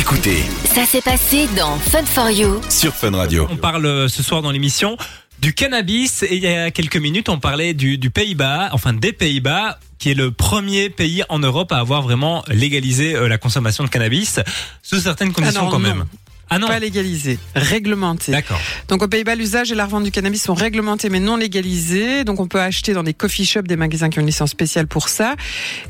Écoutez Ça s'est passé dans Fun for You. sur Fun Radio. On parle euh, ce soir dans l'émission du cannabis et il y a quelques minutes on parlait du, du Pays-Bas, enfin des Pays-Bas qui est le premier pays en Europe à avoir vraiment légalisé euh, la consommation de cannabis sous certaines conditions non, quand non. même. Ah non, Pas légalisé, réglementé. d'accord. Donc aux Pays-Bas, l'usage et la revente du cannabis sont réglementés mais non légalisés. Donc on peut acheter dans des coffee shops, des magasins qui ont une licence spéciale pour ça.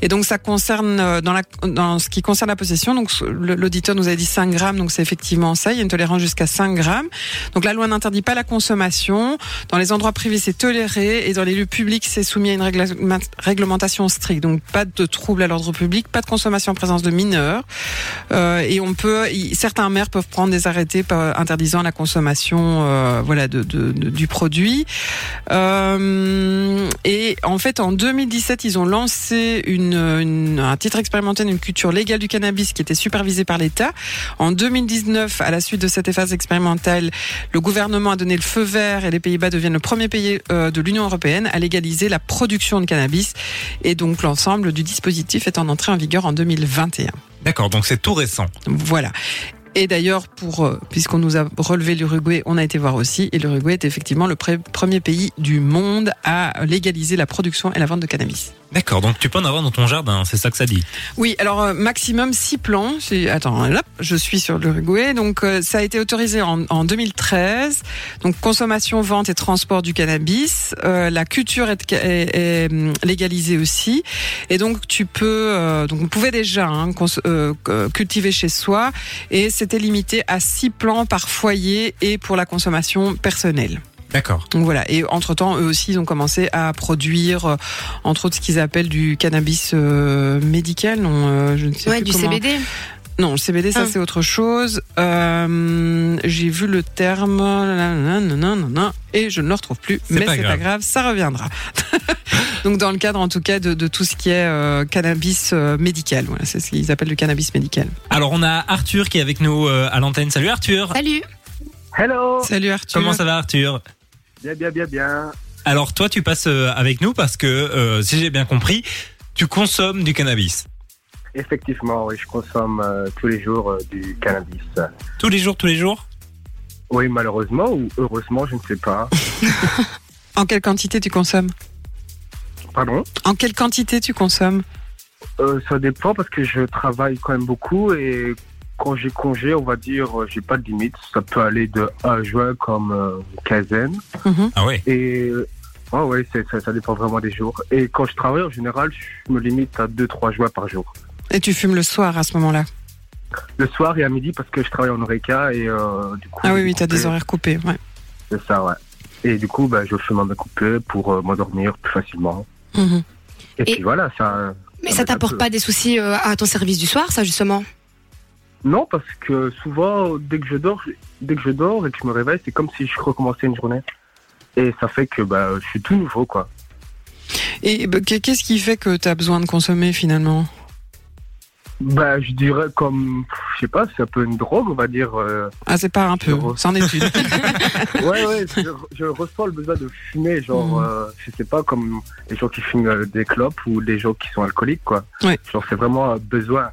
Et donc ça concerne euh, dans, la, dans ce qui concerne la possession. Donc l'auditeur nous a dit 5 grammes, donc c'est effectivement ça. Il y a une tolérance jusqu'à 5 grammes. Donc la loi n'interdit pas la consommation. Dans les endroits privés, c'est toléré et dans les lieux publics, c'est soumis à une réglementation stricte. Donc pas de troubles à l'ordre public, pas de consommation en présence de mineurs. Euh, et on peut, certains maires peuvent prendre des arrêtés par- interdisant la consommation, euh, voilà, de, de- de- du produit. Euh, et en fait, en 2017, ils ont lancé une, une- un titre expérimental d'une culture légale du cannabis qui était supervisé par l'État. En 2019, à la suite de cette phase expérimentale, le gouvernement a donné le feu vert et les Pays-Bas deviennent le premier pays euh, de l'Union européenne à légaliser la production de cannabis. Et donc l'ensemble du dispositif est en entrée en vigueur en 2021. D'accord, donc c'est tout récent. Voilà. Et d'ailleurs, pour euh, puisqu'on nous a relevé l'Uruguay, on a été voir aussi, et l'Uruguay est effectivement le premier pays du monde à légaliser la production et la vente de cannabis. D'accord, donc tu peux en avoir dans ton jardin, c'est ça que ça dit. Oui, alors euh, maximum 6 plants. Attends, là, je suis sur l'Uruguay. Donc euh, ça a été autorisé en, en 2013. Donc consommation, vente et transport du cannabis. Euh, la culture est, est- est, hum, légalisée aussi. Et donc tu peux, euh, donc on pouvait déjà hein, cultiver chez soi. Et c'était limité à 6 plants par foyer et pour la consommation personnelle. D'accord. Donc voilà. Et entre temps, eux aussi, ils ont commencé à produire, euh, entre autres, ce qu'ils appellent du cannabis euh, médical. Non, euh, je ne sais Ouais, plus du comment. CBD. Non, le CBD, ça Ah. c'est autre chose. Euh, J'ai vu le terme, nanana, et je ne le retrouve plus. Mais c'est pas grave. grave, ça reviendra. Donc dans le cadre, en tout cas, de, de tout ce qui est euh, cannabis euh, médical. Voilà, c'est ce qu'ils appellent le cannabis médical. Alors on a Arthur qui est avec nous euh, à l'antenne. Salut Arthur. Salut. Hello Salut Arthur. Comment ça va Arthur? Bien, bien, bien, bien. Alors toi tu passes euh, avec nous parce que euh, si j'ai bien compris, tu consommes du cannabis. Effectivement, oui, je consomme euh, tous les jours euh, du cannabis. Tous les jours, tous les jours? Oui, malheureusement ou heureusement, je ne sais pas. En quelle quantité tu consommes? Pardon? En quelle quantité tu consommes? Euh, Ça dépend parce que je travaille quand même beaucoup et quand j'ai congé, on va dire, euh, j'ai pas de limite. Ça peut aller de 1 juin comme euh, une quinzaine. Mhm. Ah ouais. Et ah ouais, c'est- ça, ça dépend vraiment des jours. Et quand je travaille, en général, je me limite à 2-3 joints par jour. Et tu fumes le soir à ce moment-là? Le soir et à midi parce que je travaille en Oreca et euh, du coup... Ah oui, oui, tu as des coupé. horaires coupés. Ouais. C'est ça, ouais. Et du coup, bah, je fume me couper pour euh, m'endormir plus facilement. Mhm. Et, Et- puis voilà, ça. Mais ça ça un t'apporte pas des soucis euh, à ton service du soir, ça justement? Non, parce que souvent, dès que je dors, dès que je dors et que je me réveille, c'est comme si je recommençais une journée. Et ça fait que bah, je suis tout nouveau, quoi. Et bah, qu'est-ce qui fait que tu as besoin de consommer finalement? Bah, je dirais comme, je sais pas, c'est un peu une drogue, on va dire. euh. Ah, c'est pas un peu, Zéro. c'en est une. Ouais, ouais, je, je ressens le besoin de fumer, genre, Mhm. euh, je sais pas, comme les gens qui fument euh, des clopes ou les gens qui sont alcooliques, quoi. Ouais. Genre, c'est vraiment un besoin.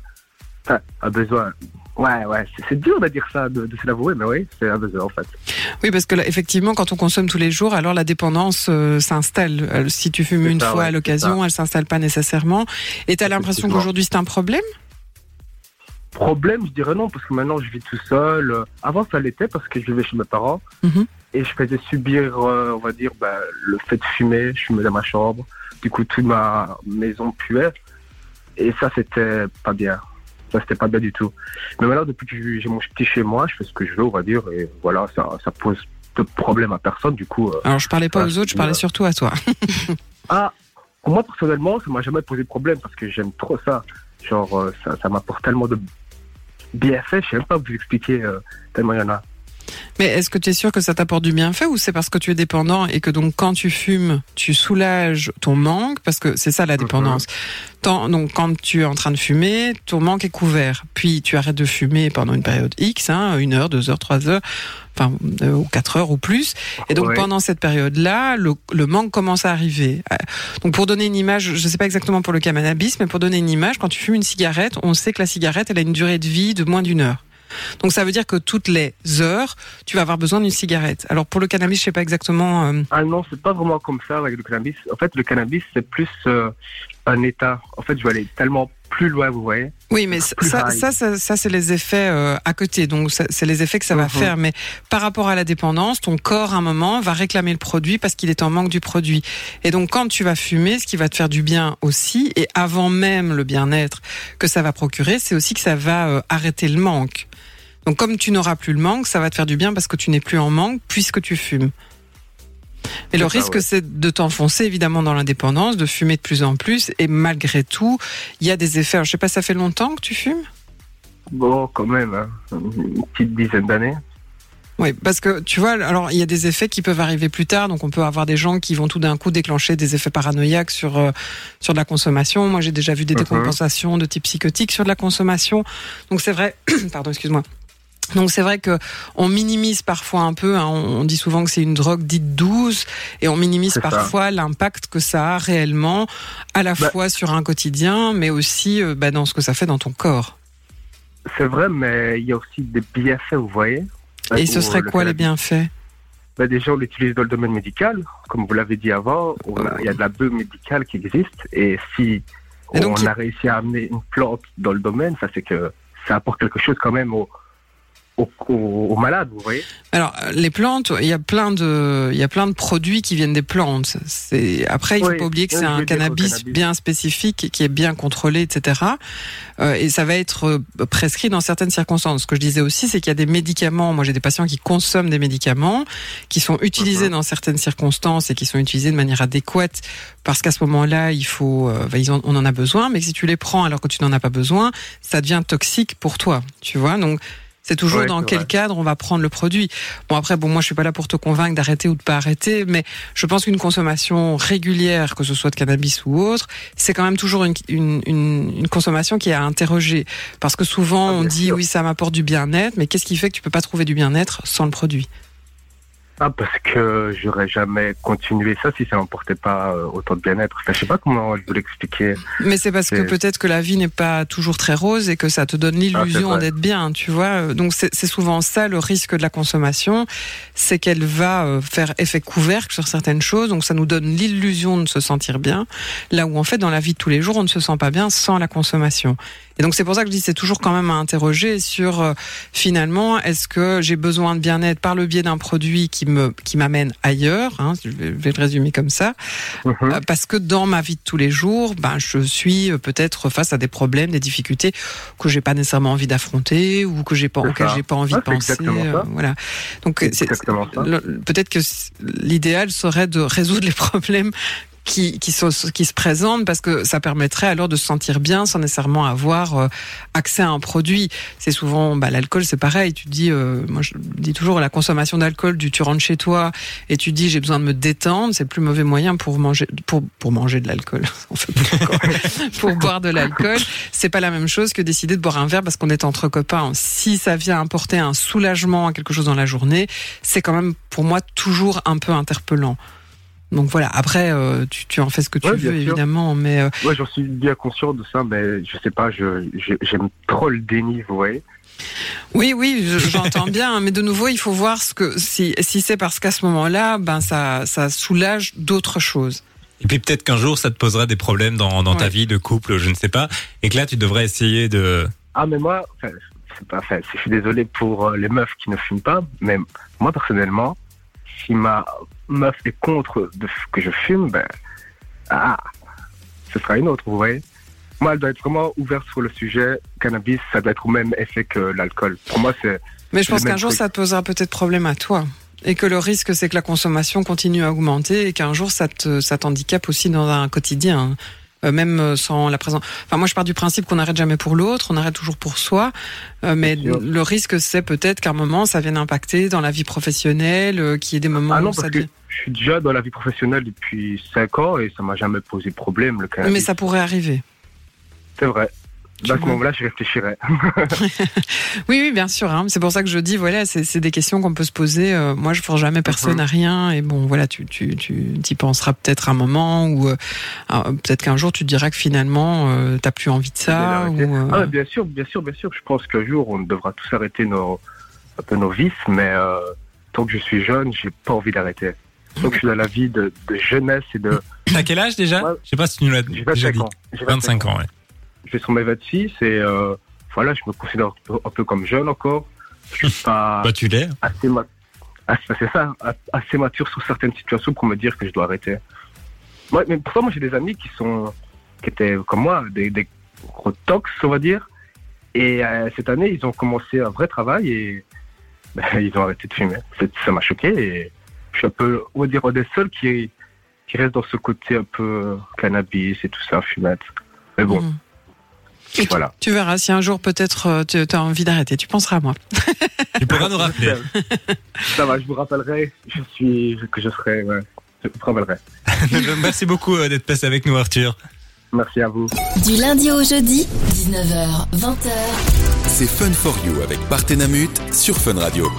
Enfin, un besoin. Ouais, ouais, c'est- dur de dire ça, de, de se l'avouer, mais oui, c'est un besoin, en fait. Oui, parce que là, effectivement, quand on consomme tous les jours, alors la dépendance euh, s'installe. Euh, Si tu fumes une ça, fois ouais, à l'occasion, elle s'installe pas nécessairement. Et tu as l'impression qu'aujourd'hui c'est un problème? Problème, je dirais non, parce que maintenant je vis tout seul. Avant, ça l'était parce que je vivais chez mes parents Mhm. et je faisais subir, euh, on va dire, bah, le fait de fumer. Je fumais dans ma chambre. Du coup, toute ma maison puait. Et ça, c'était pas bien. Ça, c'était pas bien du tout. Mais maintenant, depuis que j'ai mon petit chez moi, je fais ce que je veux, on va dire. Et voilà, ça, ça pose de problème à personne. Du coup, euh, Alors, je parlais pas aux autres, je parlais surtout à toi. ah, moi, personnellement, ça m'a jamais posé de problème parce que j'aime trop ça. Genre, euh, ça, ça m'apporte tellement de bienfaits. Je sais même pas vous expliquer euh, tellement il y en a. Mais est-ce que tu es sûr que ça t'apporte du bienfait ou c'est parce que tu es dépendant et que donc quand tu fumes, tu soulages ton manque Parce que c'est ça la dépendance. Tant- donc quand tu es en train de fumer, ton manque est couvert. Puis tu arrêtes de fumer pendant une période X, hein, une heure, deux heures, trois heures, enfin euh, ou quatre heures ou plus. Et donc Ouais. pendant cette période-là, le, le manque commence à arriver. Euh, Donc pour donner une image, je ne sais pas exactement pour le cannabis, mais pour donner une image, quand tu fumes une cigarette, on sait que la cigarette, elle a une durée de vie de moins d'une heure. Donc ça veut dire que toutes les heures, tu vas avoir besoin d'une cigarette. Alors pour le cannabis, je sais pas exactement. euh, Ah non, c'est pas vraiment comme ça avec le cannabis. En fait, le cannabis, c'est plus euh, un état. En fait, je vais aller tellement plus loin, vous voyez. Oui, mais ça, ça, ça, ça, c'est les effets euh, à côté. Donc, c'est les effets que ça va Mhm. faire. Mais par rapport à la dépendance, ton corps, à un moment, va réclamer le produit parce qu'il est en manque du produit. Et donc, quand tu vas fumer, ce qui va te faire du bien aussi, et avant même le bien-être que ça va procurer, c'est aussi que ça va euh, arrêter le manque. Donc, comme tu n'auras plus le manque, ça va te faire du bien parce que tu n'es plus en manque puisque tu fumes. Mais le risque, ouais. c'est de t'enfoncer évidemment dans l'indépendance, de fumer de plus en plus. Et malgré tout, il y a des effets. Alors, je sais pas, ça fait longtemps que tu fumes? Bon, quand même, hein, une petite dizaine d'années. Oui, parce que tu vois, alors il y a des effets qui peuvent arriver plus tard, donc on peut avoir des gens qui vont tout d'un coup déclencher des effets paranoïaques sur euh, sur de la consommation. Moi, j'ai déjà vu des Mhm. décompensations de type psychotique sur de la consommation. Donc c'est vrai, pardon, excuse-moi. Donc c'est vrai que on minimise parfois un peu. hein, on, dit souvent que c'est une drogue dite douce, et on minimise parfois l'impact que ça a réellement, à la Bah. fois sur un quotidien, mais aussi euh, bah, dans ce que ça fait dans ton corps. C'est vrai, mais il y a aussi des bienfaits, vous voyez. Et ce serait le quoi les bienfaits? Ben, Déjà, on l'utilise dans le domaine médical. Comme vous l'avez dit avant, il y a de la bœuf médicale qui existe. Et si Et on a réussi à amener une plante dans le domaine, ça c'est que ça apporte quelque chose quand même au, au, au, au malade, vous voyez. Alors les plantes, il y a plein de, il y a plein de produits qui viennent des plantes. C'est après il faut Oui, pas oublier que c'est un cannabis, cannabis. bien spécifique qui est bien contrôlé, etc. Euh, et ça va être euh, prescrit dans certaines circonstances. Ce que je disais aussi, c'est qu'il y a des médicaments. Moi, j'ai des patients qui consomment des médicaments qui sont utilisés Mhm. dans certaines circonstances et qui sont utilisés de manière adéquate parce qu'à ce moment-là, il faut, euh, ils en- on en a besoin. Mais si tu les prends alors que tu n'en as pas besoin, ça devient toxique pour toi. Tu vois, donc. C'est toujours Ouais, dans quel vrai. cadre on va prendre le produit. Bon après, bon moi je suis pas là pour te convaincre d'arrêter ou de pas arrêter, mais je pense qu'une consommation régulière, que ce soit de cannabis ou autre, c'est quand même toujours une, une, une, une consommation qui est à interroger. Parce que souvent Ah, on dit sûr. oui ça m'apporte du bien-être, mais qu'est-ce qui fait que tu peux pas trouver du bien-être sans le produit? Ah, parce que j'aurais jamais continué ça si ça n'emportait pas euh, autant de bien-être. Enfin, je sais pas comment je vous l'expliquer. Mais c'est parce que peut-être que la vie n'est pas toujours très rose et que ça te donne Ah, l'illusion d'être bien, tu vois. Donc c'est c'est souvent ça le risque de la consommation, c'est qu'elle va euh, faire effet couvercle sur certaines choses, donc ça nous donne l'illusion de se sentir bien, là où en fait dans la vie de tous les jours on ne se sent pas bien sans la consommation. Et donc c'est pour ça que je dis c'est toujours quand même à interroger sur euh, finalement est-ce que j'ai besoin de bien-être par le biais d'un produit qui me qui m'amène ailleurs, hein, je vais le résumer comme ça. Mhm. Euh, parce que dans ma vie de tous les jours, ben je suis euh, peut-être face à des problèmes, des difficultés que j'ai pas nécessairement envie d'affronter ou que j'ai pas auxquelles j'ai pas envie de penser. exactement ça. euh, voilà. Donc peut-être que l'idéal serait de résoudre les problèmes qui, qui, sont, qui se présentent parce que ça permettrait alors de se sentir bien sans nécessairement avoir euh, accès à un produit. C'est souvent bah, l'alcool, c'est pareil. Tu dis, euh, moi je dis toujours la consommation d'alcool, du tu rentres chez toi et tu dis j'ai besoin de me détendre, c'est le plus mauvais moyen pour manger pour pour manger de l'alcool. Pour boire de l'alcool, c'est pas la même chose que décider de boire un verre parce qu'on est entre copains. Si ça vient apporter un soulagement à quelque chose dans la journée, c'est quand même pour moi toujours un peu interpellant. Donc voilà. Après, euh, tu, tu en fais ce que tu Ouais, veux sûr. évidemment, mais euh, Ouais, j'en suis bien conscient de ça, mais je sais pas, je, je- j'aime trop le déni, vous voyez. Oui, oui, je- j'entends bien, mais de nouveau, il faut voir ce que si si c'est parce qu'à ce moment-là, ben ça ça soulage d'autres choses. Et puis peut-être qu'un jour, ça te posera des problèmes dans, dans ta vie de couple, je ne sais pas. Et que là, tu devrais essayer de... Ah, mais moi, enfin, c'est pas, enfin, je suis désolé pour euh, les meufs qui ne fument pas, mais moi, personnellement, si ma meuf est contre de, que je fume, ben, ah, ce sera une autre, vous voyez. Moi, elle doit être vraiment ouverte sur le sujet. Cannabis, ça doit être au même effet que l'alcool. Pour moi, c'est, Mais je pense qu'un jour, ça te posera peut-être problème à toi. Et que le risque, c'est que la consommation continue à augmenter et qu'un jour, ça te, ça t'handicape aussi dans un quotidien. Euh, même euh, sans la présence. Enfin, moi, je pars du principe qu'on n'arrête jamais pour l'autre, on arrête toujours pour soi. Euh, mais le risque, c'est peut-être qu'à un moment, ça vienne impacter dans la vie professionnelle, euh, qu'il y ait des moments ah non, où ça je suis déjà dans la vie professionnelle depuis 5 ans et ça m'a jamais posé problème, le cannabis. Mais ça pourrait arriver. C'est vrai. Tu à ce moment-là, je réfléchirais. Oui, oui, bien sûr. hein. C'est pour ça que je dis, voilà, c'est des questions qu'on peut se poser. Euh, moi, je force jamais personne Mhm. à rien. Et bon, voilà, tu tu tu y penseras peut-être un moment ou euh, peut-être qu'un jour tu te diras que finalement euh, t'as plus envie de ça. Ou, euh, Ah, bien sûr, bien sûr, bien sûr. Je pense qu'un jour, on devra tous arrêter nos, un peu nos vices, mais tant que je suis jeune, j'ai pas envie d'arrêter. Que je suis dans la vie de, de jeunesse et de. T'as quel âge déjà? Ouais. Je sais pas si tu nous l'as J'ai déjà 25 dit. ans. J'ai 25 ans, ouais. Je vais sur mes 26 et euh, voilà, je me considère un peu, un peu comme jeune encore. Je suis pas Bah, tu l'es. assez ma- ah, c'est ça, a- assez mature sur certaines situations pour me dire que je dois arrêter. Ouais, mais pourtant, moi, j'ai des amis qui sont, qui étaient comme moi, des, des gros tox, on va dire. Et euh, cette année, ils ont commencé un vrai travail et ben, ils ont arrêté de fumer. Ça m'a choqué et je suis un peu, on va dire, un des seuls qui, qui reste dans ce côté un peu euh, cannabis et tout ça, fumette. Mais bon. Et tu- voilà. Tu verras si un jour peut-être euh, tu as envie d'arrêter. Tu penseras à moi. Tu pourras nous rappeler. Ça va, je vous rappellerai. Je suis, que je serai, ouais. Je vous rappellerai. Merci beaucoup euh, d'être passé avec nous, Arthur. Merci à vous. Du lundi au jeudi, 19h, 20h. C'est Fun for You avec Partenamut sur Fun Radio.